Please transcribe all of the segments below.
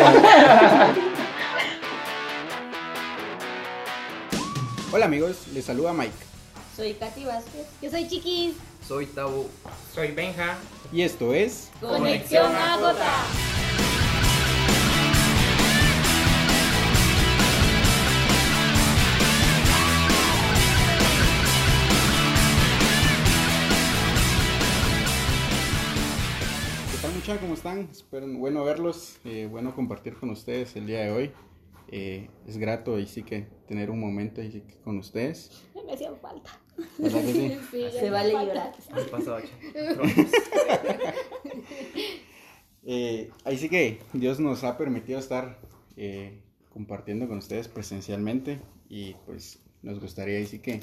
Hola amigos, les saluda Mike. Soy Katy Vázquez. Yo soy Chiquis. Soy Tabo. Soy Benja. Y esto es Conexión Agota. ¿Qué tal muchachos? ¿Cómo están? Espero bueno verlos, eh, bueno compartir con ustedes el día de hoy. Eh, es grato y sí que tener un momento ahí sí que con ustedes. Me hacían falta. ¿Verdad que sí? Sí, Se me vale falta. llorar. Eh, ahí sí que Dios nos ha permitido estar eh, compartiendo con ustedes presencialmente y pues nos gustaría ahí sí que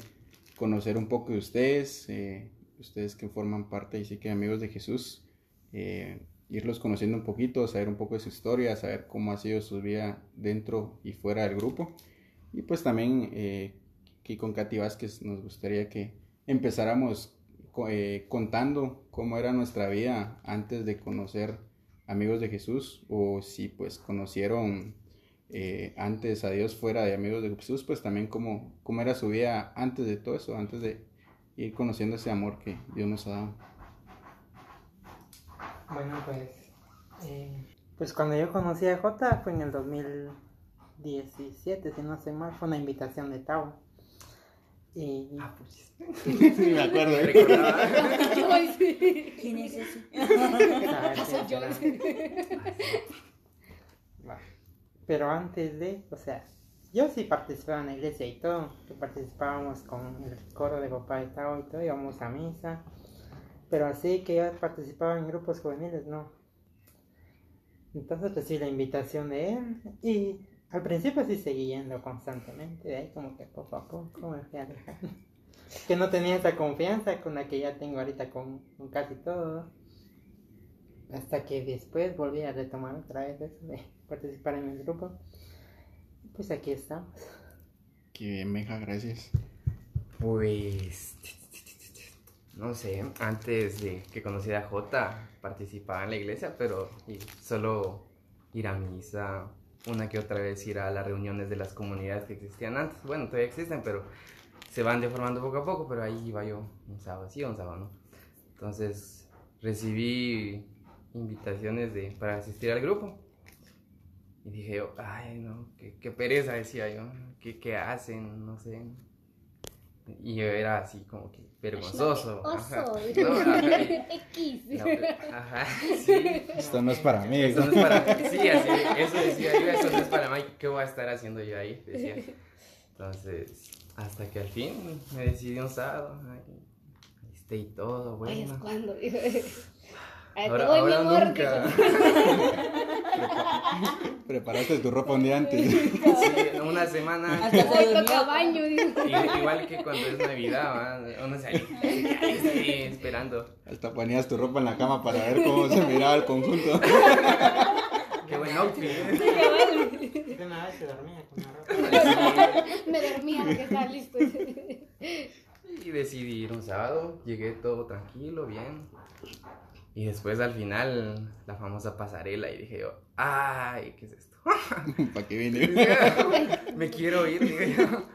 conocer un poco de ustedes, eh, ustedes que forman parte ahí sí que amigos de Jesús, eh, irlos conociendo un poquito, saber un poco de su historia, saber cómo ha sido su vida dentro y fuera del grupo y pues también eh, aquí con Katy Vázquez nos gustaría que empezáramos eh, contando cómo era nuestra vida antes de conocer amigos de Jesús o si pues conocieron eh, antes a Dios fuera de amigos de Jesús, pues también cómo, cómo era su vida antes de todo eso, antes de ir conociendo ese amor que Dios nos ha dado. Bueno, pues. eh, pues cuando yo conocí a Jota fue en el 2017, si no sé mal, fue una invitación de Tao. Y. Ah, pues. Sí, me acuerdo. ¿eh? Recordaba. Ay, sí. ¿Quién es ese? Ah, yo. Va. Pero antes de, o sea, yo sí participaba en la iglesia y todo, que participábamos con el coro de papá de Tao y todo, íbamos a misa, pero así que yo participaba en grupos juveniles, no. Entonces recibí la invitación de él y al principio sí seguí yendo constantemente, de ahí como que poco a poco me fui alejando. Que no tenía esa confianza con la que ya tengo ahorita con, con casi todo. Hasta que después volví a retomar otra vez eso de participar en el grupo. Pues aquí estamos. Qué bien, Meja, gracias. Pues. No sé, antes de que conociera a Jota, participaba en la iglesia, pero solo ir a misa, una que otra vez ir a las reuniones de las comunidades que existían antes. Bueno, todavía existen, pero se van deformando poco a poco, pero ahí iba yo un sábado, sí, un sábado, ¿no? Entonces recibí invitaciones de, para asistir al grupo. Y dije yo, ay, no, qué, pereza, decía yo, ¿qué, qué hacen? No sé. Y yo era así como que vergonzoso. Oso. X. ajá, sí. Esto no es para mí. Eso no es para mí. Sí, así, eso decía yo, eso no es para mí. ¿Qué voy a estar haciendo yo ahí? Decía. Entonces, hasta que al fin me decidí un sábado. Este y todo, Ay, es bueno. cuando. Ahí te Ahora, ahora nunca. Preparaste tu ropa un día antes. Sí, una semana. Hasta se toca baño. Igual que cuando es Navidad, ¿va? uno se ahí, esperando. Hasta ponías tu ropa en la cama para ver cómo se miraba el conjunto. Qué buen outfit. Qué se dormía con la ropa. Me dormía que está listo. Y decidí ir un sábado, llegué todo tranquilo, bien. Y después al final, la famosa pasarela, y dije yo, ay, ¿qué es esto? ¿Para qué vine? me quiero ir, dije yo.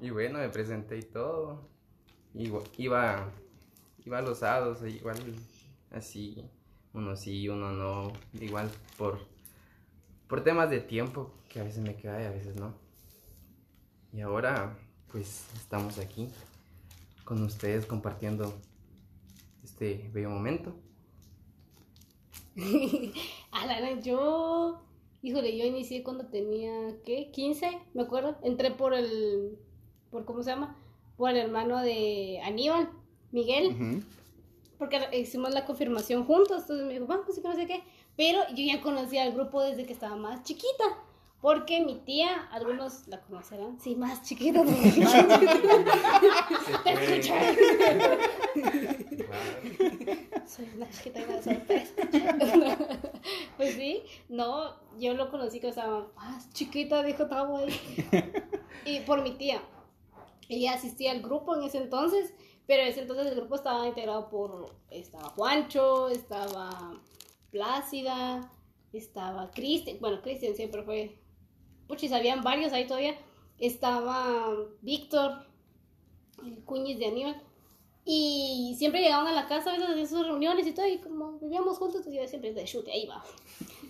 Y bueno, me presenté y todo. Iba, iba, iba a los sábados, igual así, uno sí, uno no, igual por, por temas de tiempo, que a veces me queda y a veces no. Y ahora, pues, estamos aquí con ustedes compartiendo este bello momento. A la gran, yo. Híjole, yo inicié cuando tenía, ¿qué? 15, me acuerdo. Entré por el. por ¿Cómo se llama? Por el hermano de Aníbal, Miguel. Porque hicimos la confirmación juntos. Entonces me dijo, vamos, y que no sé qué. Pero yo ya conocía al grupo desde que estaba más chiquita. Porque mi tía, algunos la conocerán, sí, más chiquita. Soy una chiquita y una sorpresa. pues sí, no, yo lo conocí que estaba más chiquita, dijo Tavo ahí. Y por mi tía. Ella asistía al grupo en ese entonces, pero en ese entonces el grupo estaba integrado por, estaba Juancho, estaba Plácida, estaba Cristian, bueno, Cristian siempre fue, puchis, habían varios ahí todavía, estaba Víctor, el cuñiz de Aníbal, y siempre llegaban a la casa a veces de sus reuniones y todo, y como vivíamos juntos, entonces yo siempre de chute, ahí va.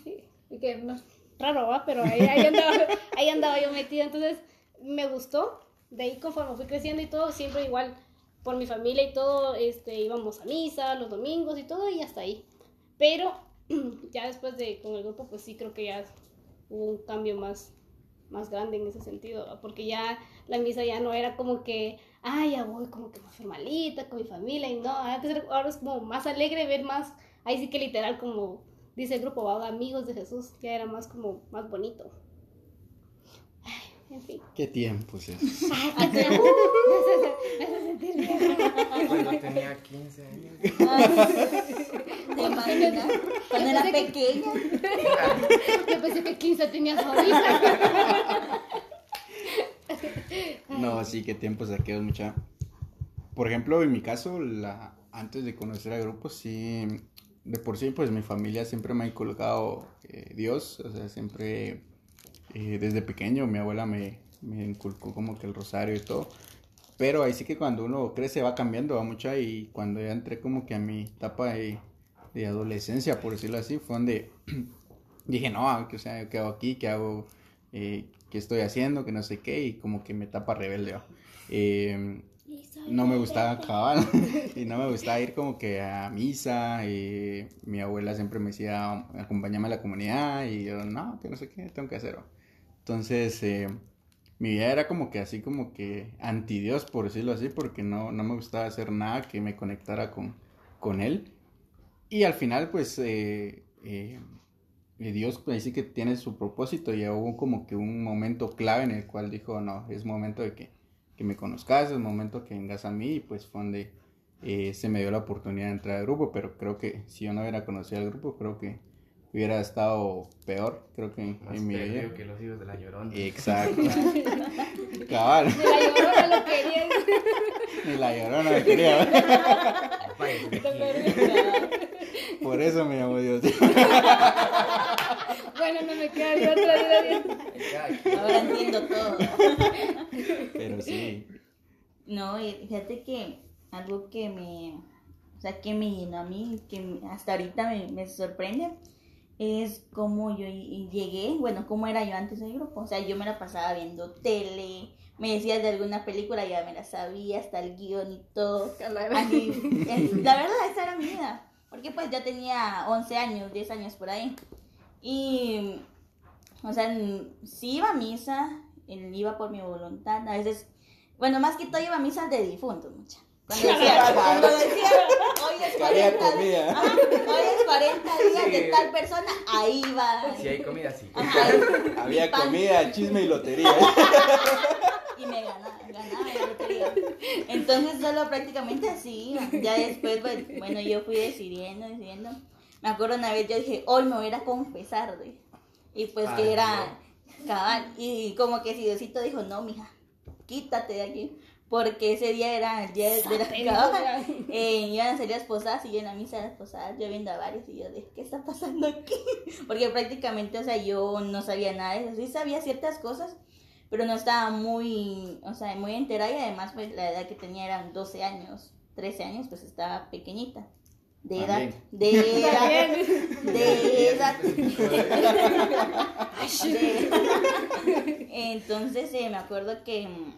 y que raro, ¿va? Pero ahí, ahí, andaba, ahí andaba yo metida, entonces me gustó. De ahí conforme fui creciendo y todo, siempre igual por mi familia y todo, este, íbamos a misa los domingos y todo, y hasta ahí. Pero ya después de con el grupo, pues sí creo que ya hubo un cambio más, más grande en ese sentido, porque ya la misa ya no era como que, ah, ya voy como que más formalita con mi familia, y no, antes ahora es como más alegre ver más, ahí sí que literal como dice el grupo, ¿va? amigos de Jesús, ya era más como más bonito. En fin. Qué tiempos es. Ay, qué feo. Me hace sentir vieja. Cuando tenía 15 años. ¿Te imaginas? Cuando era pequeña. Yo pensé que 15 tenías ahorita. No, sí, qué tiempos aquellos, mucha. Por ejemplo, en mi caso, la, antes de conocer al grupo, sí, de por sí, pues mi familia siempre me ha inculcado eh, Dios, o sea, siempre, eh, desde pequeño, mi abuela me, me inculcó como que el rosario y todo. Pero ahí sí que cuando uno crece va cambiando, va mucha, y cuando ya entré como que a mi etapa de, de adolescencia, por decirlo así, fue donde dije, no, que, o sea, ¿qué hago aquí? ¿Qué hago? Eh, ¿Qué estoy haciendo? Que no sé qué, y como que me etapa rebelde. Eh, no me gustaba cabal y no me gustaba ir como que a misa y mi abuela siempre me decía acompáñame a la comunidad y yo no, que no sé qué tengo que hacer. Entonces eh, mi vida era como que así como que anti Dios por decirlo así porque no, no me gustaba hacer nada que me conectara con, con él. Y al final pues eh, eh, Dios pues, sí que tiene su propósito. Y hubo como que un momento clave en el cual dijo no, es momento de que que me conozcas, el momento que vengas a mí, y pues fue donde se me dio la oportunidad de entrar al grupo, pero creo que si yo no hubiera conocido al grupo, creo que hubiera estado peor, creo que en, Más en mi vida. que los hijos de la llorona. Exacto. Cabal, Me la llorona lo quería. ni la llorona me quería. Por eso me llamó Dios. Bueno, no me queda de otra vida. Ahora entiendo todo. Pero sí, No, y fíjate que algo que me, o sea, que me llenó a mí, que hasta ahorita me, me sorprende, es cómo yo llegué, bueno, cómo era yo antes del grupo. O sea, yo me la pasaba viendo tele, me decías de alguna película, ya me la sabía, hasta el guion y todo. Así, es- la verdad, esa era mi vida. Porque pues yo tenía 11 años, 10 años por ahí. Y, o sea, sí iba a misa, eh, iba por mi voluntad. A veces, bueno, más que todo iba a misa de difuntos, mucha. Cuando decía, cuando decía, hoy es Que había 40, comida. ajá, hoy es 40 días de Sí. tal persona, ahí va. Si hay comida, sí. Ajá, había pan. comida, chisme y lotería. y me ganaba, ganaba la lotería. Entonces solo prácticamente así. Ya después, pues, bueno, yo fui decidiendo, decidiendo. Me acuerdo una vez, yo dije, hoy me voy a ir a confesar, güey. Y pues que Ay, era cabal. Y como que si Diosito dijo, no, mija, quítate de aquí. Porque ese día era el día de la cabal. Eh, iban a salir las posadas y yo en la misa de las posadas, yo viendo a varios y yo de, ¿qué está pasando aquí? Porque prácticamente, o sea, yo no sabía nada de eso. Sí sabía ciertas cosas, pero no estaba muy, o sea, muy enterada y además, pues, la edad que tenía eran 12 años, 13 años, pues estaba pequeñita. De edad, de edad, de edad. De- Entonces, eh, me acuerdo que mm,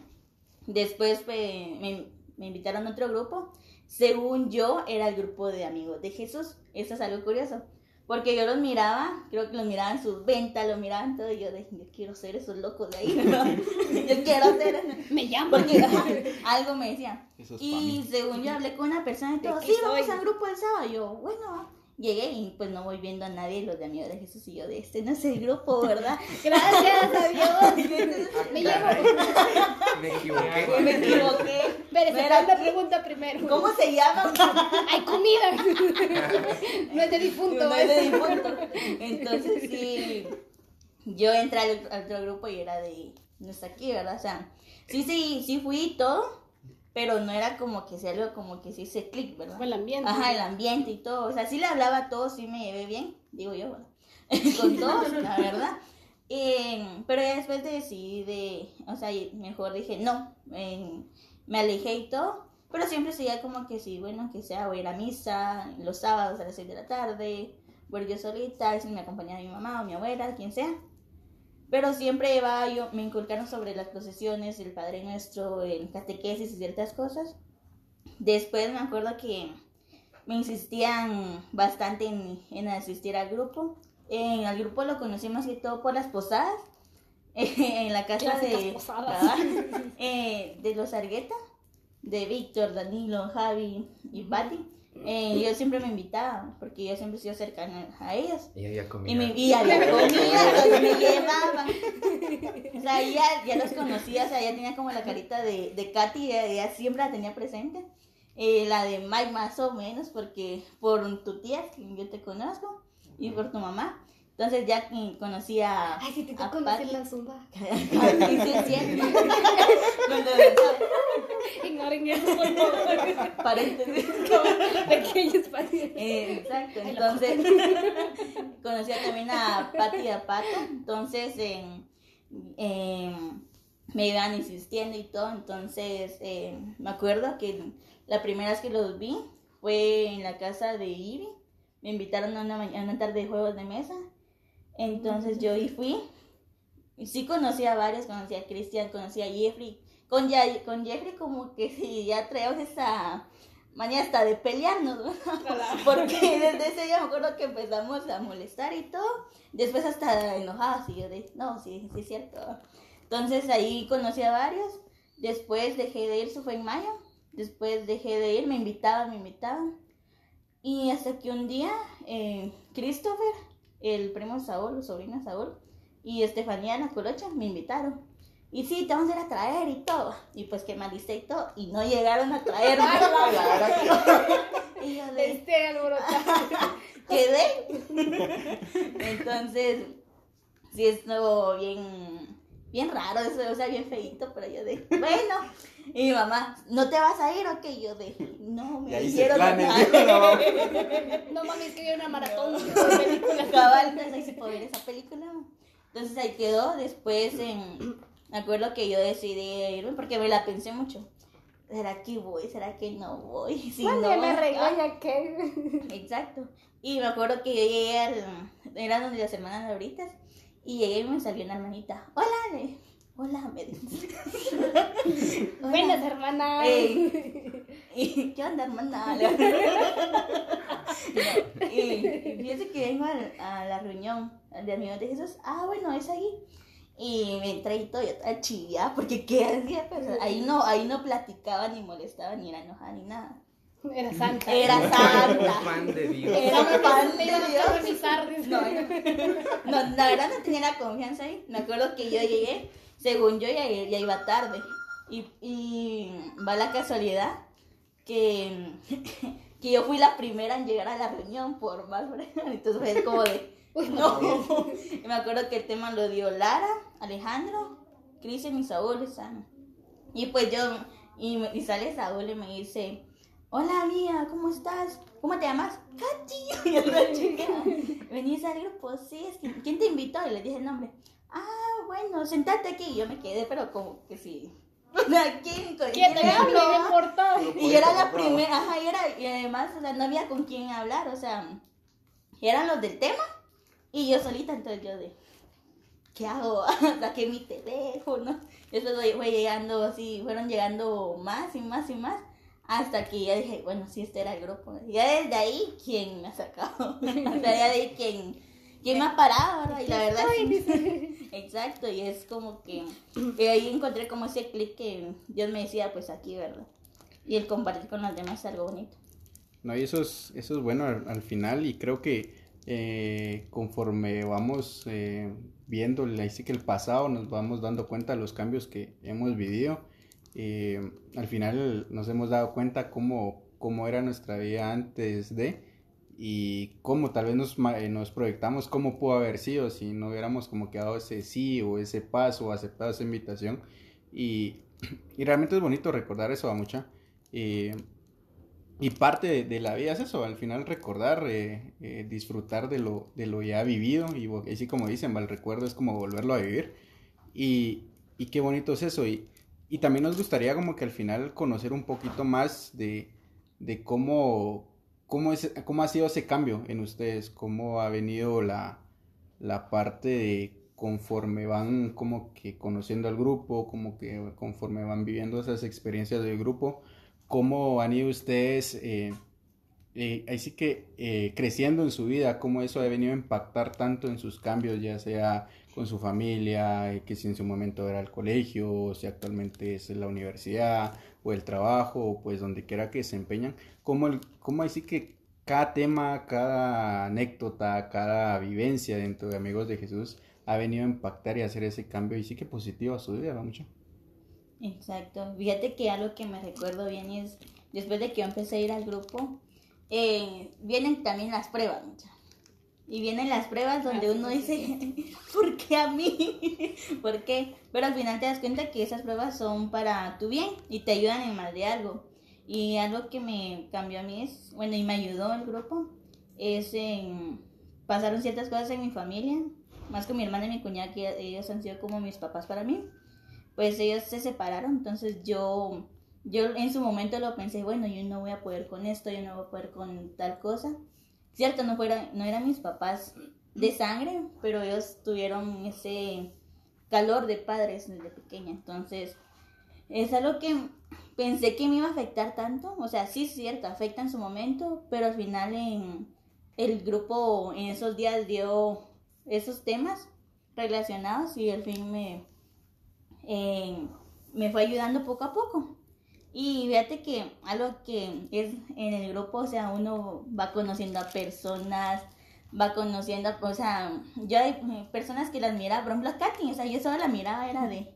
después pues, me, me invitaron a otro grupo. Según yo, era el grupo de amigos de Jesús. Eso es algo curioso. Porque yo los miraba, creo que los miraban sus ventas, los miraban todo. Y yo dije, yo quiero ser esos locos de ahí. ¿no? yo quiero ser. Me llama. Porque algo me decían. Es Y según yo hablé con una persona y ¿De todo, sí, vamos al grupo del sábado. Y yo, bueno, va. Llegué y pues no voy viendo a nadie, los de amigos de Jesús. Y yo, de este no es el grupo, ¿verdad? Gracias a Dios. Me llevo. Me equivoqué. me equivoqué. Mira, la pregunta primero. ¿Cómo se llama? Hay comida. No es de difunto. No ¿eh? es de difunto. Entonces sí, yo entré al, al otro grupo y era de, no está aquí, ¿verdad? O sea, sí, sí, sí fui y todo, pero no era como que sea algo como que se clic, ¿verdad? Fue el ambiente. Ajá, el ambiente y todo. O sea, sí le hablaba a todos, sí me llevé bien, digo yo, ¿verdad? Con todos, la verdad. Eh, pero ya después decidí de, o sea, mejor dije, no, eh, me alejé y todo. Pero siempre seguía como que sí, bueno, que sea, voy a ir a misa los sábados a las 6 de la tarde, voy yo solita, veces me acompañaba mi mamá o mi abuela, quien sea. Pero siempre iba, yo, me inculcaron sobre las procesiones, el Padre Nuestro, el catequesis y ciertas cosas. Después me acuerdo que me insistían bastante en, en asistir al grupo. En el grupo lo conocí más que todo por las posadas. en la casa de. Eh, de los Argueta, de Víctor, Danilo, Javi y Patti. Eh, yo siempre me invitaba porque yo siempre he sido cercana a ellos. Y había comida. Y me y había comida, los me llevaban. O sea, ya, ya los conocía, o sea, ya tenía como la carita de, de Katy, ya, ya siempre la tenía presente. Eh, la de Mike más o menos, porque por tu tía, que yo te conozco, y por tu mamá. Entonces ya mm, conocía Ay, si te a tocó conocer la zumba. Ignoren eso, por favor. paréntesis. Pequeño espacio. Eh, exacto, entonces conocía también a Pati y a Pato, entonces em, me iban insistiendo y todo, entonces em, me acuerdo que la primera vez que los vi fue en la casa de Ivy, me invitaron a una, a una tarde de juegos de mesa, entonces yo y fui, y sí conocí a varios, conocí a Cristian, conocí a Jeffrey, con, Ya- con Jeffrey como que sí, ya traemos esa manía hasta de pelearnos, ¿no? Porque desde ese día me acuerdo que empezamos a molestar y todo. Después hasta enojados y yo de, no, sí, sí es cierto. Entonces ahí conocí a varios. Después dejé de ir, eso fue en mayo. Después dejé de ir, me invitaban, me invitaban. Y hasta que un día, eh, Christopher, el primo Saúl, el sobrino Saúl, y Estefanía, la colocha, me invitaron. Y sí, te vamos a ir a traer y todo. Y pues que me alisté y todo. Y no llegaron a traerme. y yo de, Este alborotado. quedé. Entonces, sí estuvo bien, bien raro eso, o sea, bien feito, pero yo de, bueno. Y mi mamá, ¿no te vas a ir o qué? Y yo de, no, me planes. acá". ¿no? Mami, es que había una maratón de películas. Cabal, entonces ahí se puede ver esa película. Entonces ahí quedó. Después, en, me acuerdo que yo decidí irme porque me la pensé mucho. ¿Será que voy? ¿Será que no voy? Si no, me ah, regaña que. Exacto. Y me acuerdo que yo llegué al. Era donde las hermanas Lauritas. Y llegué y me salió una hermanita. Hola, Hola, me dice. Hola. Buenas, hermana. Ey. ¿Y qué onda, hermana? y, y fíjese que vengo al- a, la reunión de amigos de Jesús. Ah, bueno, es ahí. Y me entré y todo, yo estaba chilla, porque qué hacía, pues ahí no, ahí no platicaba, ni molestaba, ni era enojada, ni nada. Era santa. Era Un santa. fan de Dios. Era un fan Me de a Dios. No, no, no, la verdad no tenía la confianza ahí. Me acuerdo que yo llegué, según yo ya, ya iba tarde. Y, y va la casualidad que, que yo fui la primera en llegar a la reunión por más Entonces fue como de, no. Y me acuerdo que el tema lo dio Lara, Alejandro, Cristian y Saúl. estaban. Y pues yo, y, me- y sale Saúl y me dice, hola amiga, ¿cómo estás? ¿Cómo te llamas? Katy. Y yo chica, ¿venís al grupo? Sí, es que, ¿quién te invitó? Y le dije el nombre. Bueno, sentate aquí. Y yo me quedé, pero como que sí. ¿Quién, ¿Quién te hablo? Y yo era la primera, ajá, y, era, y además, o sea, no había con quién hablar, o sea, eran los del tema y yo solita, entonces yo de, ¿qué hago? Saqué mi teléfono, después fue fue llegando así, fueron llegando más y más y más, hasta que ya dije, bueno, sí, este era el grupo. Y ya desde ahí, ¿quién me ha sacado? o sea, ya de ahí, ¿quién, quién me ha parado? ¿verdad? Y la verdad, sí, exacto, y es como que, que ahí encontré como ese clic que Dios me decía, pues aquí, ¿verdad? Y el compartir con los demás es algo bonito. No, y eso es, eso es bueno al, al final y creo que eh, conforme vamos eh, viendo ahí sí que el pasado nos vamos dando cuenta de los cambios que hemos vivido. Eh, al final nos hemos dado cuenta cómo, cómo era nuestra vida antes de y cómo tal vez eh, nos proyectamos cómo pudo haber sido si no hubiéramos como que dado ese sí o ese paso o aceptado esa invitación y realmente es bonito recordar eso a mucha. Eh, y parte de, la vida es eso, al final recordar, eh, disfrutar de lo, de lo ya vivido. Y así como dicen, el recuerdo es como volverlo a vivir. Y, qué bonito es eso. Y, también nos gustaría como que al final conocer un poquito más de cómo, cómo, es, cómo ha sido ese cambio en ustedes, cómo ha venido la, la parte de conforme van como que conociendo al grupo, como que conforme van viviendo esas experiencias del grupo, cómo han ido ustedes, eh, eh, así que eh, creciendo en su vida, cómo eso ha venido a impactar tanto en sus cambios, ya sea con su familia, que si en su momento era el colegio, o si actualmente es la universidad, o el trabajo, o pues donde quiera que se empeñan, cómo, el, cómo así que cada tema, cada anécdota, cada vivencia dentro de Amigos de Jesús ha venido a impactar y hacer ese cambio y sí que positivo a su vida. Mucho. Exacto. Fíjate que algo que me recuerdo bien es, después de que yo empecé a ir al grupo, eh, vienen también las pruebas, mucha. Y vienen las pruebas donde uno dice, ¿por qué a mí? ¿Por qué? Pero al final te das cuenta que esas pruebas son para tu bien y te ayudan en más de algo. Y algo que me cambió a mí es, bueno, y me ayudó el grupo, es en, pasaron ciertas cosas en mi familia más con mi hermana y mi cuñada, que ellos han sido como mis papás para mí, pues ellos se separaron, entonces yo, yo en su momento lo pensé, bueno, yo no voy a poder con esto, yo no voy a poder con tal cosa. Cierto, no, fuera, no eran mis papás de sangre, pero ellos tuvieron ese calor de padres desde pequeña, entonces es algo que pensé que me iba a afectar tanto, o sea, sí es cierto, afecta en su momento, pero al final en el grupo en esos días dio esos temas relacionados y al fin me, eh, me fue ayudando poco a poco. Y fíjate que algo que es en el grupo, o sea, uno va conociendo a personas, va conociendo, o sea, yo hay personas que las mira, por ejemplo, Katy, o sea, yo solo la miraba, era de,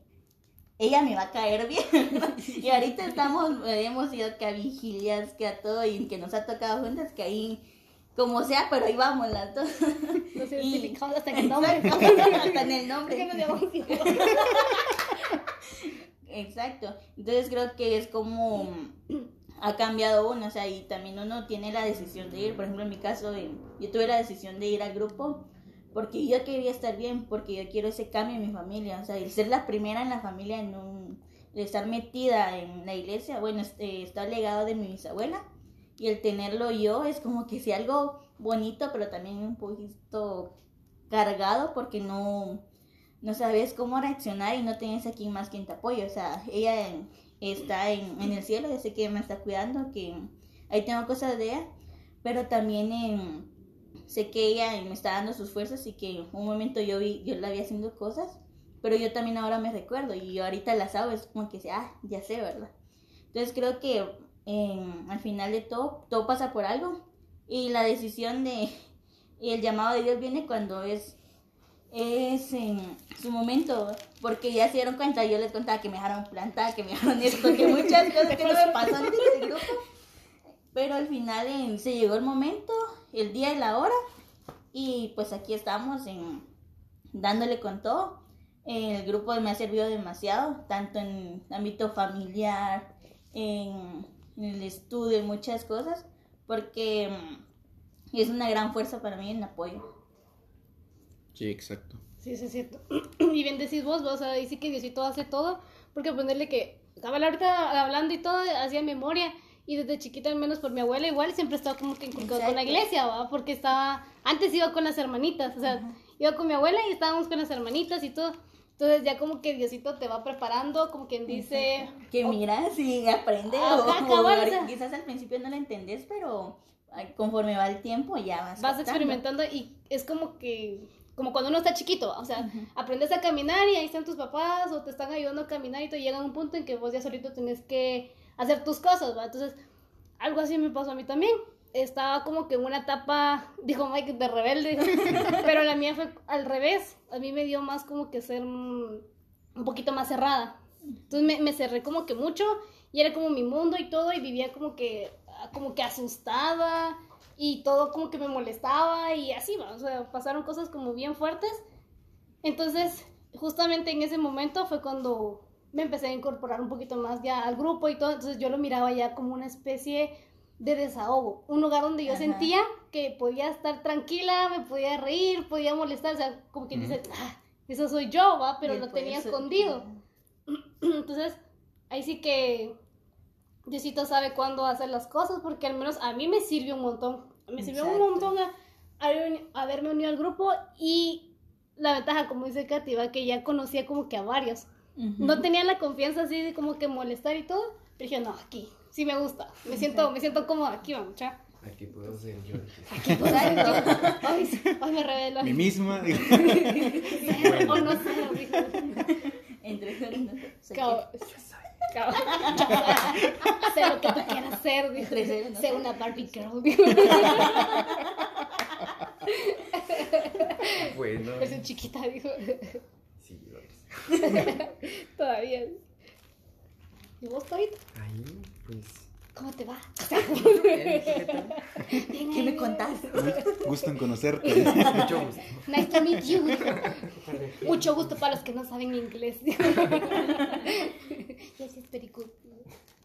ella me va a caer bien. y ahorita estamos, hemos ido que a vigilias, que a todo, y que nos ha tocado juntas, que ahí como sea, pero ahí vamos las dos. Nos identificamos hasta en el nombre. hasta en el nombre. Exacto. Entonces creo que es como ha cambiado uno, o sea, y también uno tiene la decisión de ir. Por ejemplo, en mi caso, eh, yo tuve la decisión de ir al grupo porque yo quería estar bien, porque yo quiero ese cambio en mi familia, o sea, el ser la primera en la familia en un estar metida en la iglesia, bueno, este, está legado de mi bisabuela y el tenerlo yo es como que sea algo bonito, pero también un poquito cargado porque no, no sabes cómo reaccionar y no tienes aquí más quien te apoye. O sea, ella está en, en el cielo, yo sé que me está cuidando, que ahí tengo cosas de ella, pero también sé que ella me está dando sus fuerzas y que un momento yo vi, yo la vi haciendo cosas, pero yo también ahora me recuerdo y yo ahorita las hago, es como que, ah, ya sé, ¿verdad? Entonces creo que al final de todo, todo pasa por algo. Y la decisión de, el llamado de Dios viene cuando es, es en su momento, porque ya se dieron cuenta, yo les contaba que me dejaron plantar, que me dejaron esto, que muchas cosas que no me pasaron en el grupo. Pero al final se llegó el momento, el día y la hora, y pues aquí estamos en, dándole con todo. El grupo me ha servido demasiado, tanto en ámbito familiar, en en el estudio, y muchas cosas, porque mm, es una gran fuerza para mí en apoyo. Sí, exacto. Sí, sí, es cierto. Y bien decís vos, vos, o sea, dice que Diosito hace todo, porque ponerle que estaba ahorita hablando y todo, hacía memoria, y desde chiquita, al menos por mi abuela, igual siempre estaba como que inculcado con la iglesia, ¿va? Porque estaba, antes iba con las hermanitas, o sea, iba con mi abuela y estábamos con las hermanitas y todo. Entonces ya como que Diosito te va preparando, como quien dice... Que mira, si aprende quizás al principio no lo entendés, pero conforme va el tiempo ya vas... Vas experimentando y es como que... Como cuando uno está chiquito, o sea, aprendes a caminar y ahí están tus papás o te están ayudando a caminar y te llega un punto en que vos ya solito tenés que hacer tus cosas, ¿va? Entonces, algo así me pasó a mí también estaba como que en una etapa, dijo Mike, de rebelde, pero la mía fue al revés, a mí me dio más como que ser un poquito más cerrada. Entonces me, me, cerré como que mucho y era como mi mundo y todo y vivía como que, como que asustada y todo como que me molestaba y así va, o sea, pasaron cosas como bien fuertes. Entonces, justamente en ese momento fue cuando me empecé a incorporar un poquito más ya al grupo y todo, entonces yo lo miraba ya como una especie de desahogo, un lugar donde yo Ajá. sentía que podía estar tranquila, me podía reír, podía molestar, o sea, como quien Ujú. dice, ah, eso soy yo, va, pero lo tenía escondido. Entonces, ahí sí que Diosito sabe cuándo hacer las cosas, porque al menos a mí me sirvió un montón. Me sirvió un montón a, a- haberme unido al grupo y la ventaja, como dice Katy, va, que ya conocía como que a varios. No tenía la confianza así de como que molestar y todo, pero dije, no, aquí, sí me gusta, me siento, me siento cómoda aquí, vamos, ya. Aquí puedo ser yo. Exacto. Ay, sí, ay, me revelo. Mi misma. Cero, o no dijo. Entre. Cabo- cabo- sé lo que tú quieras ser, dijo. Sé una Barbie girl, dijo. Bueno. Versión chiquita, dijo. Sí, lo es. Todavía. ¿Y vos, Torito? Ahí, pues. ¿Cómo te va? ¿qué me contás? Gusto en conocerte. Mucho gusto. Nice to meet you. Mucho gusto para los que no saben inglés. Yes, it's very good.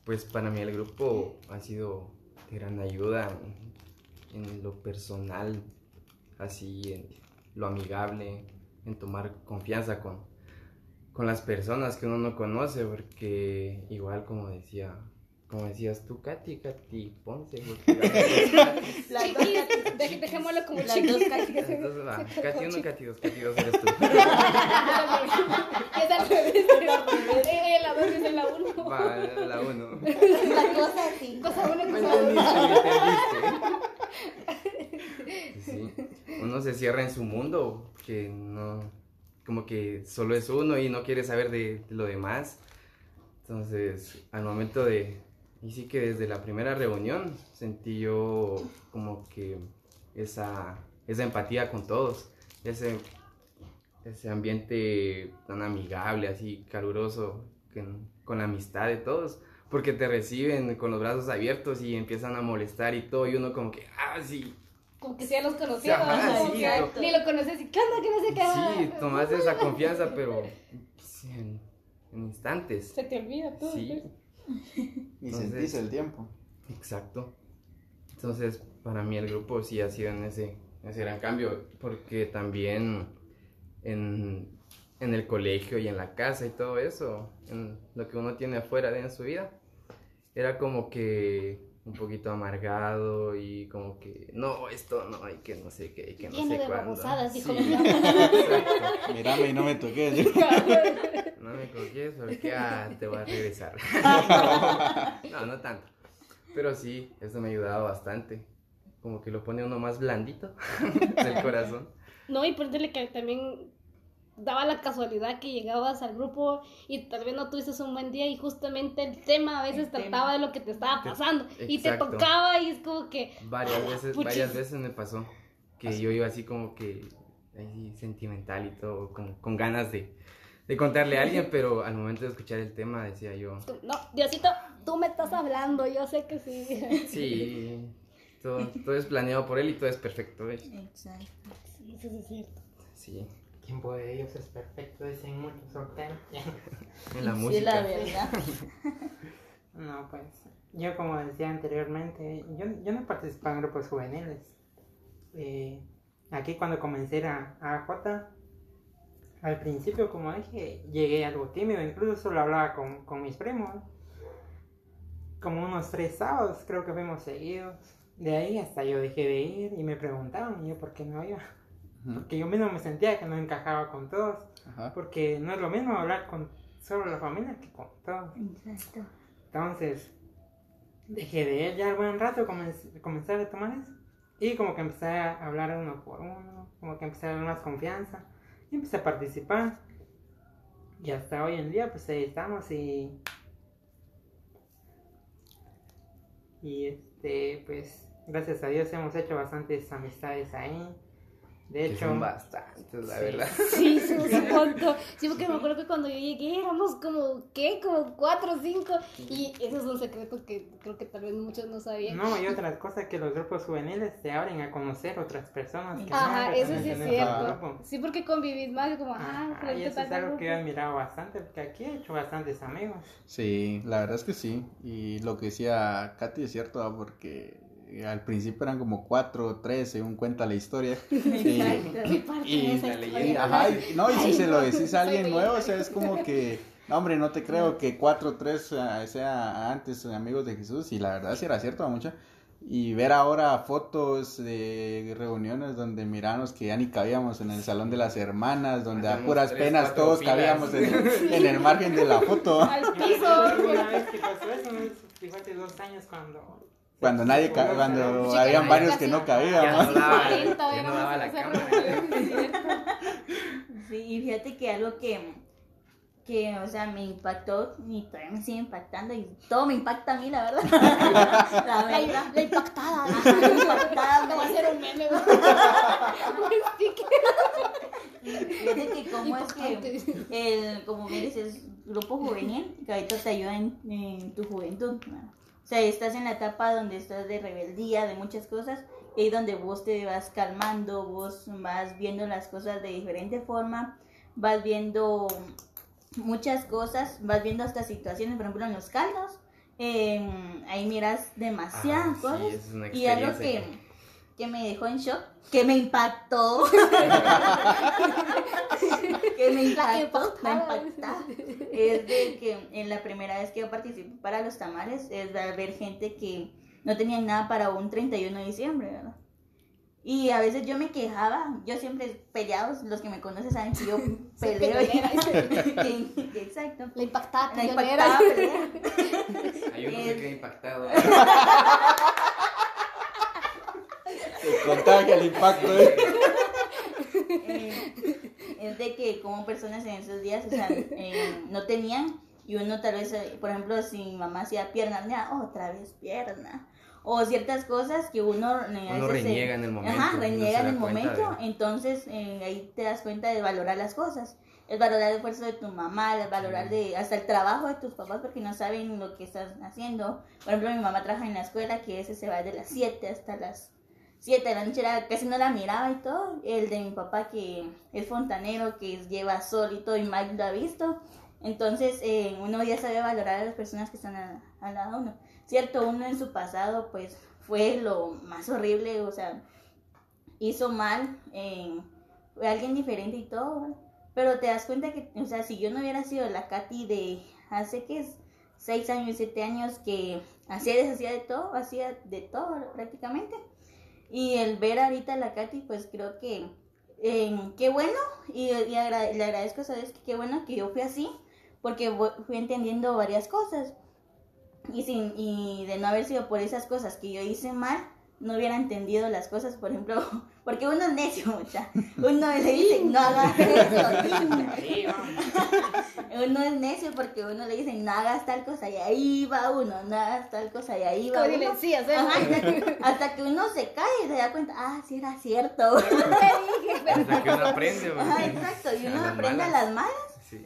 Pues para mí el grupo ha sido de gran ayuda en, en lo personal, así en lo amigable, en tomar confianza con, con las personas que uno no conoce, porque igual como decía, como decías tú, Katy, Katy Ponce, Las dos Katy- dejémoslo como Las dos Katy. entonces va, Katy 1, Katy 2, Katy 2 eres tú. Es al revés. Ella es la dos, yo soy la uno. Va, la 1. La cosa así. Cosa uno, ¿Me cosa dos. entendiste? Sí, uno se cierra en su mundo, que no, como que solo es uno y no quiere saber de, de lo demás. Entonces, al momento de, y sí que desde la primera reunión sentí yo como que esa, esa empatía con todos, ese, ese ambiente tan amigable, así caluroso, que- con la amistad de todos porque te reciben con los brazos abiertos y empiezan a molestar y todo, y uno como que, ah, sí, Como que sí ya los conocía. Sí, exacto. Ni lo conoces y ¿qué onda? ¿Qué no sé qué? sí, tomaste esa confianza, pero pues, en, en instantes. Se te olvida todo. Sí, Ni sentís el tiempo. exacto. Entonces, para mí el grupo sí ha sido en ese, ese gran cambio, porque también en, en el colegio y en la casa y todo eso, en lo que uno tiene afuera de en su vida, era como que un poquito amargado y como que no, esto no, y que no sé qué, y que no Lleno sé de cuándo. babosadas, dijo Sí, exacto. Mírame y no me toques. No me coges porque ah, te voy a regresar. no, no tanto. Pero sí, eso me ha ayudado bastante. Como que lo pone uno más blandito del corazón. No, y ponele que también daba la casualidad que llegabas al grupo y tal vez no tuviste un buen día y justamente el tema a veces El tema. trataba de lo que te estaba pasando y te tocaba y es como que Varias veces, Puchis. varias veces me pasó que yo iba así como que así sentimental y todo, con, con ganas de, de contarle a alguien, pero al momento de escuchar el tema decía yo, tú- no, Diosito, tú me estás hablando, yo sé que sí. sí, todo, todo es planeado por él y todo es perfecto. ¿ves? Exacto. Sí, eso sí es cierto. Sí, tiempo de ellos es perfecto, dicen muchos solteros. en la Sí, música. la verdad. No, pues yo como decía anteriormente, yo, yo no participaba en grupos juveniles. Eh, aquí cuando comencé a, a J, al principio como dije, llegué algo tímido, incluso solo hablaba con, con mis primos. Como unos tres sábados creo que fuimos seguidos. De ahí hasta yo dejé de ir y me preguntaban y yo por qué no iba. Porque yo mismo me sentía que no encajaba con todos. Ajá. Porque no es lo mismo hablar con solo la familia que con todos. Exacto. Entonces, dejé de ir ya al buen rato, comencé, comencé a tomar eso. Y como que empecé a hablar uno por uno, como que empecé a dar más confianza. Y empecé a participar. Y hasta hoy en día, pues ahí estamos y. Y este, pues, gracias a Dios hemos hecho bastantes amistades ahí. De hecho, son bastantes, la Sí. verdad. Sí, somos un montón. Sí, porque me acuerdo que cuando yo llegué éramos como, ¿qué? Como cuatro o cinco. Y eso es un secreto que creo que tal vez muchos no sabían. no, y otras cosas que los grupos juveniles te abren a conocer otras personas que Ajá, no eso sí es cierto. Sí, porque convivís más y como, ah, y eso es algo que yo he admirado bastante, porque aquí he hecho bastantes amigos. Sí, la verdad es que sí. Y lo que decía Katy es cierto, porque al principio eran como cuatro o tres, según cuenta la historia. Y- Exacto. ¿Qué parte Y- la y- ajá, y- no, y si Ay, se lo decís a alguien nuevo, o sea, es como que, no, hombre, no te creo que cuatro o tres eh, sea antes amigos de Jesús, y la verdad sí era cierto, mucha. Y ver ahora fotos de reuniones donde miramos que ya ni cabíamos en el salón de las hermanas, donde a puras tres, penas todos filas. cabíamos en el, en el margen de la foto. Al piso. una vez que pasó eso, fíjate, dos años cuando... Cuando nadie, ca- Cuando- cuando Sí, habían varios que no Ya cabíamos. no daba, 40 ya no éramos daba en la esa cámara. reunión. Sí, y fíjate que algo que, que, o sea, me impactó y todavía me sigue impactando y todo me impacta a mí, la verdad. la La, verdad. la impactada. Ajá, la impactada, Te voy a me- hacer un meme. sticker. Fíjate que cómo es que el, como me dices, grupo juvenil, que ahorita te ayuda en, en tu juventud. ¿no? O sea, estás en la etapa donde estás de rebeldía, de muchas cosas, y ahí donde vos te vas calmando, vos vas viendo las cosas de diferente forma, vas viendo muchas cosas, vas viendo hasta situaciones, por ejemplo, en los caldos, em, ahí miras demasiadas Ah, cosas. y algo que, que me dejó en shock, que me impactó. que me impactó, me impactada. impactó. Es de que en la primera vez que yo participé para los tamales, es de ver gente que no tenían nada para un 31 de diciembre, ¿verdad? Y a veces yo me quejaba, yo siempre peleados, los que me conocen saben que yo peleo. que- Exacto. La impactada La impactada pelea. Hay uno que queda impactado. Contagia el impacto. ¿eh? Eh, es de que como personas en esos días, o sea, eh, no tenían y uno tal vez, por ejemplo, si mi mamá hacía pierna, otra vez pierna. O ciertas cosas que uno, eh, se- reniega en el momento, Ajá, no se reniega en da el cuenta momento. de- Entonces eh, ahí te das cuenta de valorar las cosas. Es valorar el esfuerzo de tu mamá, es valorar de hasta el trabajo de tus papás porque no saben lo que estás haciendo. Por ejemplo, mi mamá trabaja en la escuela que ese se va de las 7 hasta las 7 de la noche, era- casi no la miraba y todo. El de mi papá que es fontanero, que lleva sol y todo, y Mike lo ha visto. Entonces, eh, uno ya sabe valorar a las personas que están al lado uno. Cierto, uno en su pasado, pues, fue lo más horrible, o sea, hizo mal, eh, fue alguien diferente y todo, pero te das cuenta que, o sea, si yo no hubiera sido la Katy de hace que es 6 años, 7 años que hacía deshacía de todo, hacía de todo prácticamente, y el ver ahorita a la Katy, pues creo que eh, qué bueno, y, y le agradezco, ¿sabes? Que qué bueno que yo fui así, porque fui entendiendo varias cosas. Y, sin, y de no haber sido por esas cosas que yo hice mal, no hubiera entendido las cosas, por ejemplo, porque uno es necio, mucha. Uno le dice, no hagas eso, niña". Sí. Uno es necio porque uno le dice, no hagas tal cosa, y ahí va uno, no hagas tal cosa, y ahí va Como uno. ¿eh? Ajá, hasta que uno se cae y se da cuenta, ah, sí era cierto. Hasta que uno aprende, Ajá, exacto, y uno las aprende a las malas. Sí.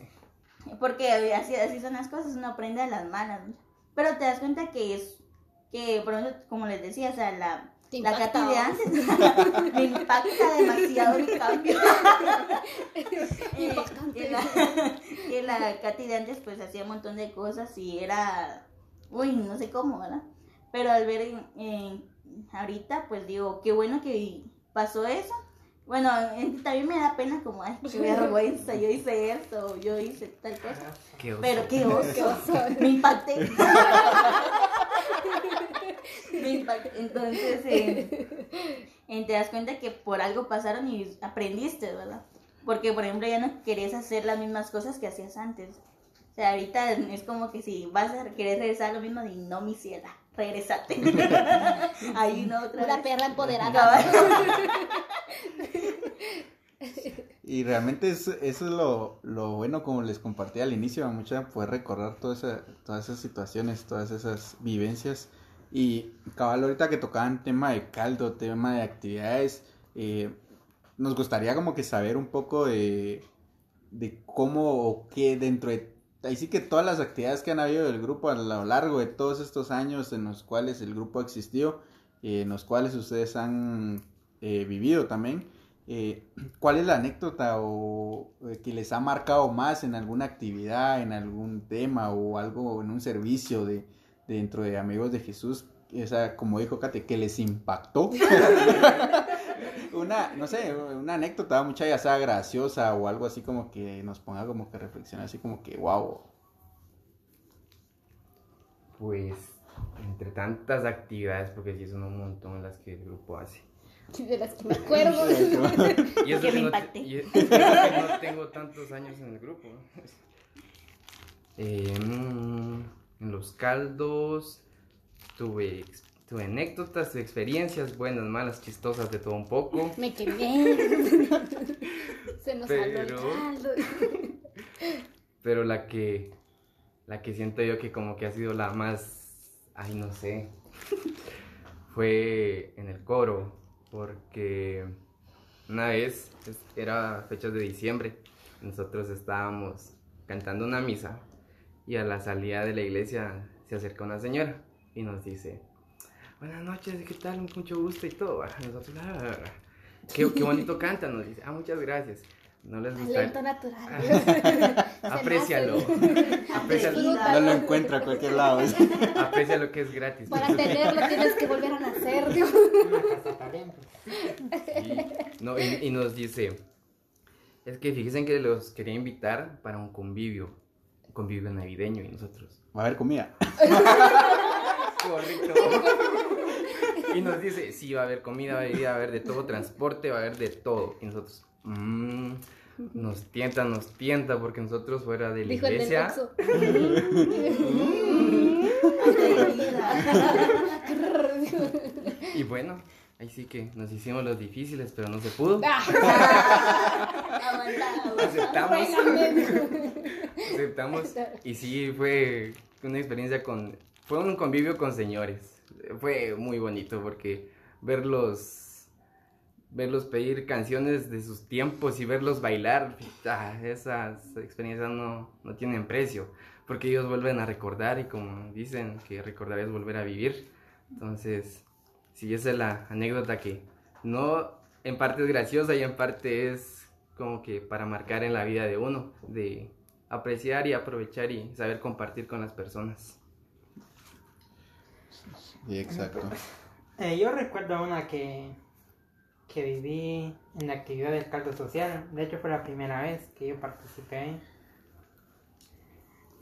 Porque así, así son las cosas, uno aprende a las malas. ¿no? Pero te das cuenta que es, que por ejemplo, como les decía, o sea, la, la Katy de antes me impacta demasiado el cambio. Eh, Impactante. que, la, que la Katy de antes pues hacía un montón de cosas y era, uy, no sé cómo, ¿verdad? Pero al ver en- en- ahorita, pues digo, qué bueno que pasó eso. Bueno, también me da pena como, ay, qué vergüenza, yo hice esto, yo hice tal cosa. Qué oso. Pero qué oso. Qué oso. Me impacté. Me impacté. Entonces, eh, eh, te das cuenta que por algo pasaron y aprendiste, ¿verdad? Porque, por ejemplo, ya no querías hacer las mismas cosas que hacías antes. O sea, ahorita es como que si vas a querer regresar a lo mismo, y no, mi ciela, regresate. Ahí no, otra Una vez. perra empoderada. Y realmente es- eso es lo, lo bueno, como les compartí al inicio, mucha poder recordar toda esa- todas esas situaciones, todas esas vivencias. Y cabal, ahorita que tocaban tema de caldo, tema de actividades, eh, nos gustaría como que saber un poco de, de cómo o qué dentro de ahí sí que todas las actividades que han habido del grupo a lo largo de todos estos años en los cuales el grupo existió, eh, en los cuales ustedes han eh, vivido también, eh, ¿cuál es la anécdota o eh, que les ha marcado más en alguna actividad, en algún tema o algo en un servicio de, dentro de Amigos de Jesús? Esa, como dijo Kate, que les impactó. una, no sé, una anécdota, mucha ya sea graciosa o algo así como que nos ponga como que reflexionar, así como que, wow. Pues, entre tantas actividades, porque sí son un montón las que el grupo hace. De las que me acuerdo. Y eso Que me no, impacte. y eso que no tengo tantos años en el grupo. Eh, los caldos tuve, tuve anécdotas, experiencias buenas, malas, chistosas, de todo un poco. Me quemé. Se nos salió el Pero- caldo. Pero la que, la que siento yo que como que ha sido la más, ay no sé, fue en el coro, porque una vez, era fechas de diciembre, nosotros estábamos cantando una misa y a la salida de la iglesia se acerca una señora y nos dice, buenas noches, ¿qué tal? Mucho gusto y todo. Nosotros, "Ah, qué, qué bonito canta, nos dice, ah, muchas gracias. No les gusta. Talento natural. Aprécialo. Aprécialo. No lo encuentro a cualquier lado. Aprecia lo que es gratis. Para tenerlo tienes que volver a nacer. Dios. Una casa talentos. Sí. No, y, y nos dice, es que fíjense que los quería invitar para un convivio, convivio navideño y nosotros. Va a haber comida. Correcto. Y nos dice, sí, va a haber comida, va a haber, va a haber de todo, transporte, va a haber de todo. Y nosotros, "Mm, nos tienta, nos tienta, porque nosotros fuera de la Dijo el del iglesia, Oxxo. y bueno, ahí sí que nos hicimos los difíciles, pero no se pudo. Aceptamos. Aceptamos. Y sí fue una experiencia con fue un convivio con señores. Fue muy bonito porque verlos verlos pedir canciones de sus tiempos y verlos bailar ah, esas experiencias no, no tienen precio. Porque ellos vuelven a recordar y como dicen que recordar es volver a vivir. Entonces sí esa es la anécdota que no en parte es graciosa y en parte es como que para marcar en la vida de uno, de apreciar y aprovechar y saber compartir con las personas. Sí, exacto. Eh, yo recuerdo una que, que viví en la actividad del caldo social. De hecho, fue la primera vez que yo participé.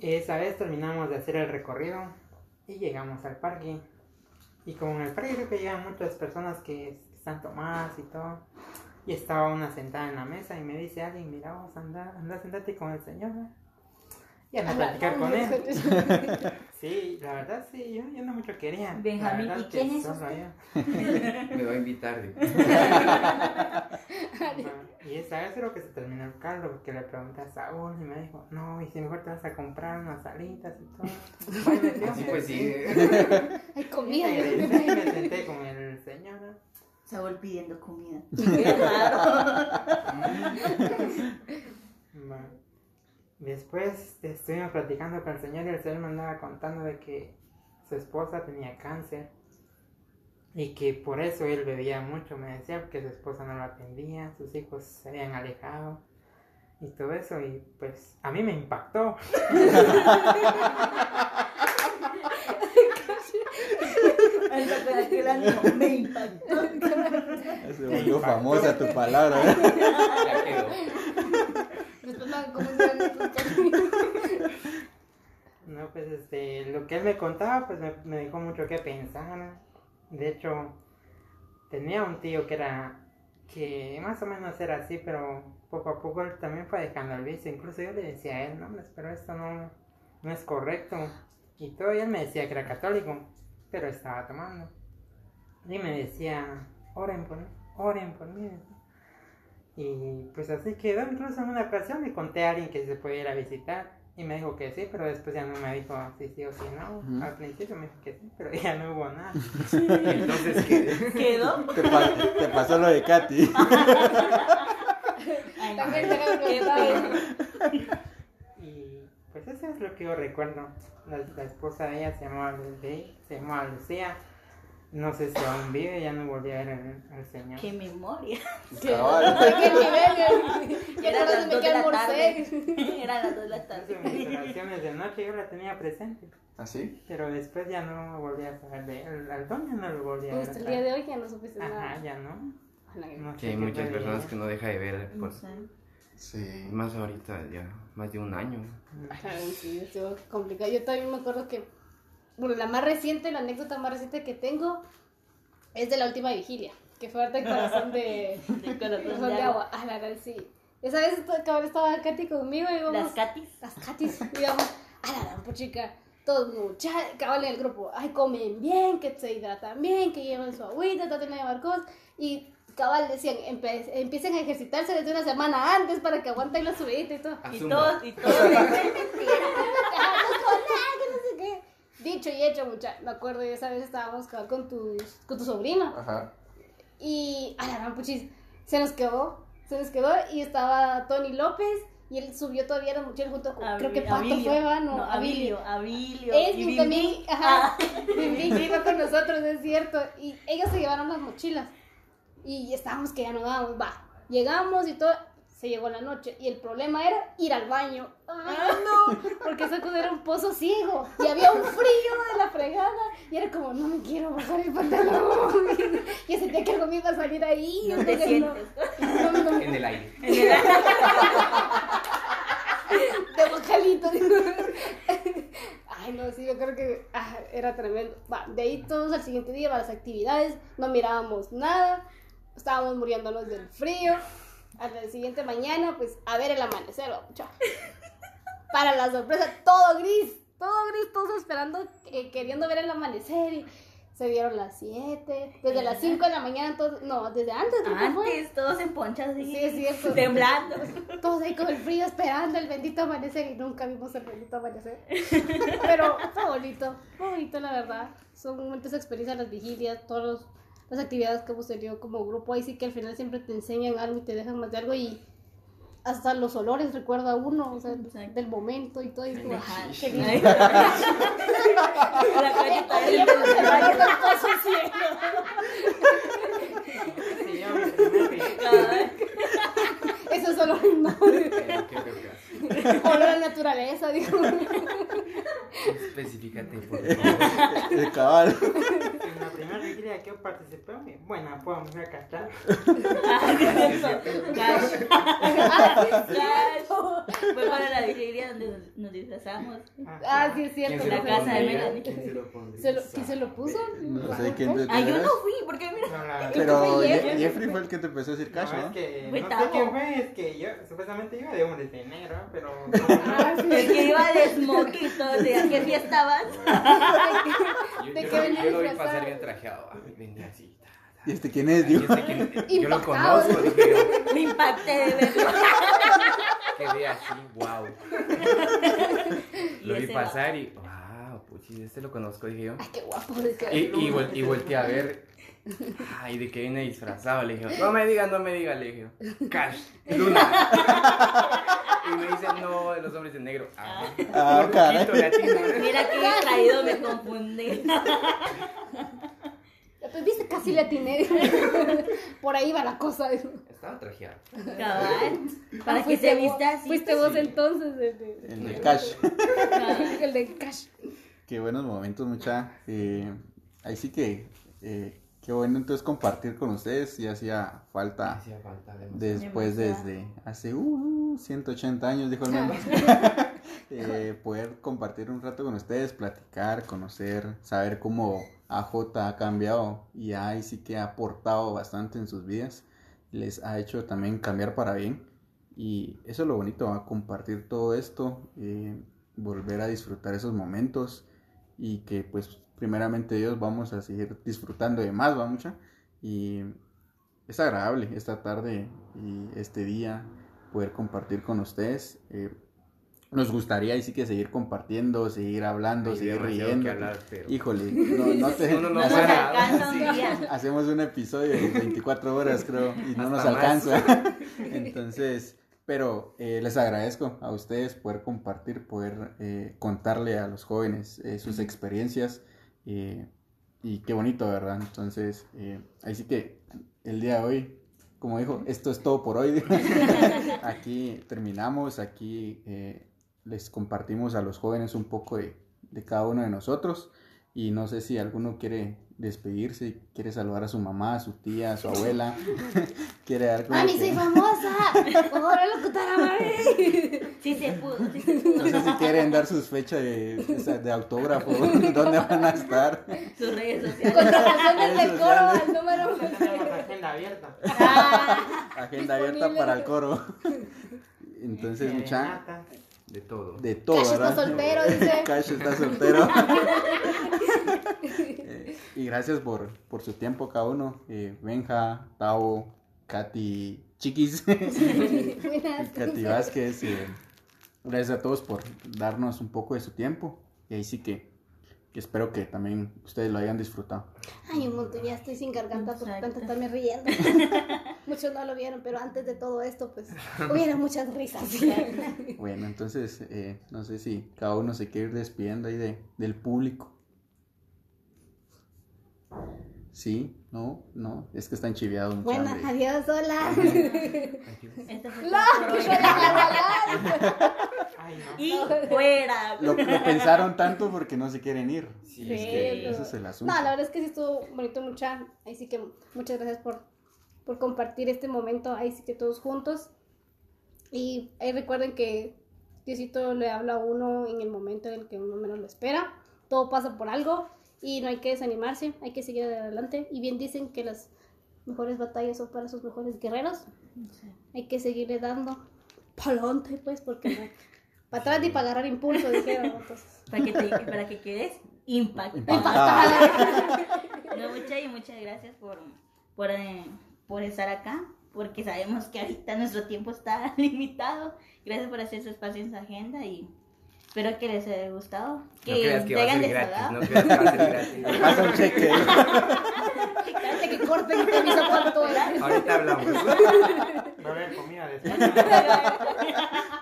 Esa vez terminamos de hacer el recorrido y llegamos al parque. Y como en el parque creo que llegan muchas personas que están tomadas y todo. Y estaba una sentada en la mesa y me dice alguien, mira vos, anda, anda, sentate con el señor. ¿eh?". Y anda a platicar con él. Sí, la verdad sí, yo, yo no mucho quería. Benjamín, La verdad ¿y que quién es solo usted? yo. Me va a invitar. Y esa vez creo que se terminó el caldo porque le pregunté a Saúl y me dijo, no, y si mejor te vas a comprar unas alitas y todo. Bueno, Así pues sí. Hay comida. y me senté con. Saúl pidiendo comida. Qué raro. Va. Después estuvimos platicando con el señor y el señor me andaba contando de que su esposa tenía cáncer y que por eso él bebía mucho, me decía, porque su esposa no lo atendía, sus hijos se habían alejado y todo eso y pues a mí me impactó. Anda con aquel ánimo, me impactó. Se volvió famosa tu palabra. ¿eh? Ya quedó. Después. No, pues este, lo que él me contaba, pues me, me dejó mucho que pensar. De hecho, tenía un tío que era, que más o menos era así, pero poco a poco él también fue dejando el vicio. Incluso yo le decía a él, no, pero esto no, no es correcto. Y todo, y él me decía que era católico, pero estaba tomando. Y me decía, oren por mí, oren por mí. Y pues así quedó. Incluso en una ocasión le conté a alguien que se podía ir a visitar. Y me dijo que sí, pero después ya no me dijo si sí o si no. Al principio me dijo que sí, pero ya no hubo nada. Entonces, ¿qué? ¿Quedó? Te, pa- te pasó lo de Katy. Ay, También te. Y pues eso es lo que yo recuerdo. La, la esposa de ella se llamaba, Lu- se llamaba Lucía. No sé si aún vive, ya no volví a ver al, al señor. Qué memoria. Cabal. ¿De qué nivel? Ya las me 2 de la almorcé. tarde. Eran las 2 de la en mis tarde. oraciones de noche yo la tenía presente. ¿Así? Pero después ya no volví a saber de él. Al don ya no lo volví a ver. Hasta el día de hoy ya no supiste Ajá, nada. ya no. No sé Que hay qué muchas personas que no deja de ver por No sé. Sí. más ahorita ya más de un año. Que sí, estuvo complicado. Yo también me acuerdo que, bueno, la más reciente, la anécdota más reciente que tengo es de la última vigilia, que fue harta el corazón de, De corazón de de agua. Ah, la verdad, sí. Esa vez cabal estaba Katy conmigo y íbamos... Las catis. las catis, digamos, a la gran chica, todos muchachos, cabal en el grupo, ay, comen bien, que se hidratan bien, que llevan su agüita, traten de llevar cosas, y cabal decían, empe- empiecen a ejercitarse desde una semana antes para que aguanten la subidita y todo. Y todos, y todos. Dicho y hecho, mucha, me acuerdo, esa vez estábamos con tu, con tu sobrino, Ajá. y a la gran puchis, se nos quedó, se nos quedó, y estaba Tony López, y él subió todavía la mochila junto con, creo que Pato Abilio. fue, ¿va? No, No, Abilio. Es Y también, ajá, Ah. Que iba con nosotros, es cierto. Y ellos se llevaron las mochilas. Y estábamos que ya no dábamos, va. Llegamos y todo, se llegó la noche. Y el problema era ir al baño. ¡Ay, no! Porque esa cosa era un pozo ciego. Y había un frío de la fregada. Y era como, no me quiero bajar el pantalón. Y sentía que algo me iba a salir ahí. No te sientes. No, no, no, En el aire. de bocalito. Ay, no, sí, yo creo que ah, era tremendo. Va, de ahí todos al siguiente día, para las actividades, no mirábamos nada, estábamos muriéndonos del frío. A la siguiente mañana, pues, a ver el amanecer, chao. Para la sorpresa, todo gris, todo gris, todos esperando, eh, queriendo ver el amanecer. Y se dieron las 7, desde las 5 de la mañana, todos, no, desde antes, fue. Antes, todos en ponchas. Sí, es cierto. Temblando. Todos ahí con el frío esperando el bendito amanecer y nunca vimos el bendito amanecer. Pero fue bonito, fue bonito la verdad. Son momentos de experiencia, las vigilias, todas las actividades que hemos tenido como grupo. Ahí sí que al final siempre te enseñan algo y te dejan más de algo y hasta los olores recuerda uno, o sea, Exacto. del momento y todo. Y tú, Ajá. qué lindo. La calle vi- Cabal. Eso es olor, no. Olor a naturaleza, digo. Específicate, por favor. De cabal. Vigilia que yo participé, buena, pues me acá. Fue para la vigilia donde nos- disfrazamos. Ah, sí, es ¿Quién cierto. se La lo casa de? Melanie. ¿Quién se lo ¿Quién puso? No sé quién te Ah, yo no fui, porque mira. No, la- Pero Jeffrey. Jeffrey fue el que te empezó a decir No, cash, es ¿no? que Fue no sé qué fue, es que yo supuestamente iba de hombres de negro, pero Ah, sí. El que iba de todo, de qué fiesta vas. Yo, ¿De yo qué lo- venía yo lo vi disfrazado? pasar bien trajeado. Ah, Venía así. ¿Y este quién es, Y digo? este que- yo lo conozco, dije yo. Me impacté de verlo. Quedé así, wow. Lo vi pasar y, wow, puchis, este lo conozco, dije yo. Ay, qué guapo. que- Y, y, vol- y volteé a ver. Ay, ¿de qué viene disfrazado? Le dije, no me digas, no me digas, le dije. Cash, Luna. Y me dice, no, de los hombres de negro. Ah, Ah, ¿eh? Mira qué distraído me confundí. Pues viste, casi le atiné. Por ahí va la cosa. Estaba trajeado. Cabal. Para que Fuiste se vos- vista así. Fuiste pues, vos entonces. de- de- El de cash. El de cash. Qué buenos momentos, mucha. Eh, ahí sí que, eh, qué bueno entonces compartir con ustedes. Y hacía falta Hacía falta demasiado. después, desde hace uh, 180 años, dijo el meme. Eh, poder compartir un rato con ustedes, platicar, conocer, saber cómo AJ ha cambiado y ahí sí que ha aportado bastante en sus vidas. Les ha hecho también cambiar para bien. Y eso es lo bonito, a compartir todo esto, eh, volver a disfrutar esos momentos y que pues primeramente Dios vamos a seguir disfrutando de más, va mucha. Y es agradable esta tarde y este día poder compartir con ustedes. Eh, nos gustaría ahí sí que seguir compartiendo, seguir hablando, seguir riendo. que hablar, pero- Híjole, no, no te- no No nos puede. alcanza un Sí. día. hacemos un episodio de 24 horas, creo, y no nos más. alcanza. Entonces, pero eh, les agradezco a ustedes poder compartir, poder eh, contarle a los jóvenes eh, sus experiencias. eh, y qué bonito, ¿verdad? Entonces, eh, ahí sí que el día de hoy, como dijo, esto es todo por hoy. aquí terminamos, aquí eh, les compartimos a los jóvenes un poco de, de cada uno de nosotros. Y no sé si alguno quiere despedirse, quiere saludar a su mamá, a su tía, a su abuela, quiere dar como ¡Mami, que- soy famosa! ¡Ahora locutora, mami! Sí se pudo, sí se pudo. No sé si quieren dar sus fechas de, de, de autógrafo, dónde van a estar. Sus redes sociales. Contrataciones del coro al número. Tenemos agenda abierta. Ah, Agenda abierta para el coro. Entonces, mucha, nata. De todo. de todo, Cash está soltero, dice. Cash está soltero. Eh, y gracias por, por su tiempo cada uno. Eh, Benja, Tavo, Katy, Chiquis. Katy Vázquez. eh, gracias a todos por darnos un poco de su tiempo. Y ahí sí que espero que también ustedes lo hayan disfrutado. Ay, un montón, ya estoy sin garganta por tanto estarme riendo. Muchos no lo vieron, pero antes de todo esto, pues, hubieron muchas risas. Bueno, entonces, eh, no sé si cada uno se quiere ir despidiendo ahí de, del público. Sí, no, no, es que están chiviados mucho. Bueno, hombre. adiós, hola. Y fuera. Lo, lo pensaron tanto porque no se quieren ir. Sí, Sí, es que pero- Ese es el asunto. No, la verdad es que sí estuvo bonito mucha. Ahí sí que muchas gracias por, por compartir este momento. Ahí sí que todos juntos. Y ahí recuerden que Diosito le habla a uno en el momento en el que uno menos lo espera. Todo pasa por algo y no hay que desanimarse, hay que seguir adelante. Y bien dicen que las mejores batallas son para sus mejores guerreros. Hay que seguirle dando pa'lante, pues, porque no. Para atrás ni para agarrar impulso, dijeron. Entonces, Para que, te, para que quedes impactado. No, muchas y muchas gracias por, por, eh, por estar acá, porque sabemos que ahorita nuestro tiempo está limitado. Gracias por hacer su espacio en su agenda y espero que les haya gustado. No creas que va a ser gratis, no creas que va a ser gratis. Pasa un cheque. Espérate que corten y te avisa cuánto es. Ahorita hablamos. Va a haber comida después.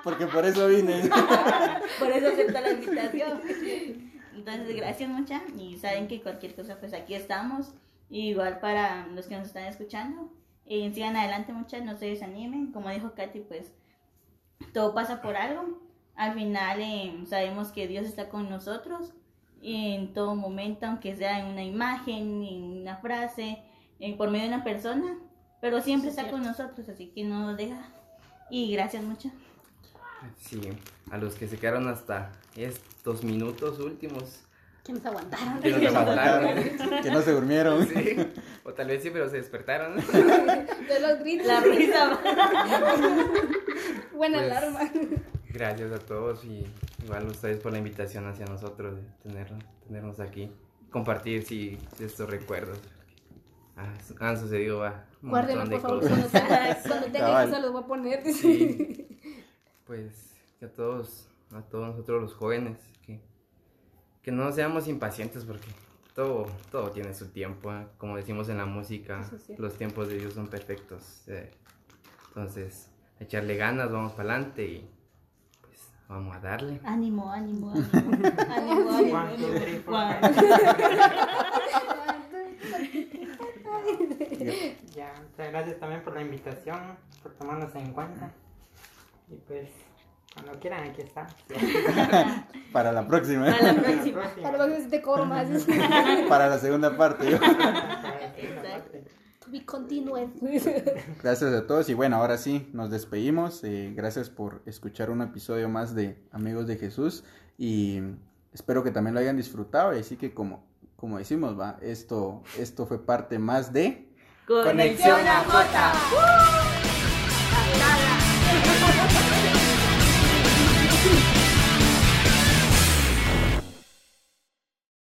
Porque por eso vine. Por eso acepto la invitación. Entonces, gracias mucha. Y saben que cualquier cosa, pues aquí estamos. Igual para los que nos están escuchando. Y sigan adelante muchas, no se desanimen. Como dijo Katy, pues todo pasa por algo. Al final eh, sabemos que Dios está con nosotros en todo momento, aunque sea en una imagen, en una frase, en, por medio de una persona. Pero siempre es está con nosotros, así que no nos deja. Y gracias mucho. Sí, a los que se quedaron hasta estos minutos últimos. Que nos aguantaron. Que nos aguantaron. Que no se durmieron. Sí, o tal vez sí, pero se despertaron. De los gritos. La risa. Buena Pues, alarma. Gracias a todos y igual a ustedes por la invitación hacia nosotros de tenernos, tenernos aquí. Compartir sí, estos recuerdos. Ah, han sucedido ah, un Guárdenlo, montón de por favor. Cuando, cuando tenga Cabal. hijos se los voy a poner. Sí, pues que a todos, a todos nosotros los jóvenes, que, que no seamos impacientes porque todo, todo tiene su tiempo, ¿eh? como decimos en la música, cierto. los tiempos de Dios son perfectos. eh. Entonces, echarle ganas, vamos para adelante y vamos a darle. Ánimo, ánimo, ánimo. Ánimo, ánimo. One, two, three. Ya, muchas gracias también por la invitación, por tomarnos en cuenta. Y pues, cuando quieran, aquí está. Para la próxima. A la próxima. A lo mejor te cobro más. Para la segunda parte. To be continued. Gracias a todos y bueno, ahora sí, nos despedimos. eh, gracias por escuchar un episodio más de Amigos de Jesús y espero que también lo hayan disfrutado. Y así que como, como decimos, va, esto, esto fue parte más de... Conexión a Jota.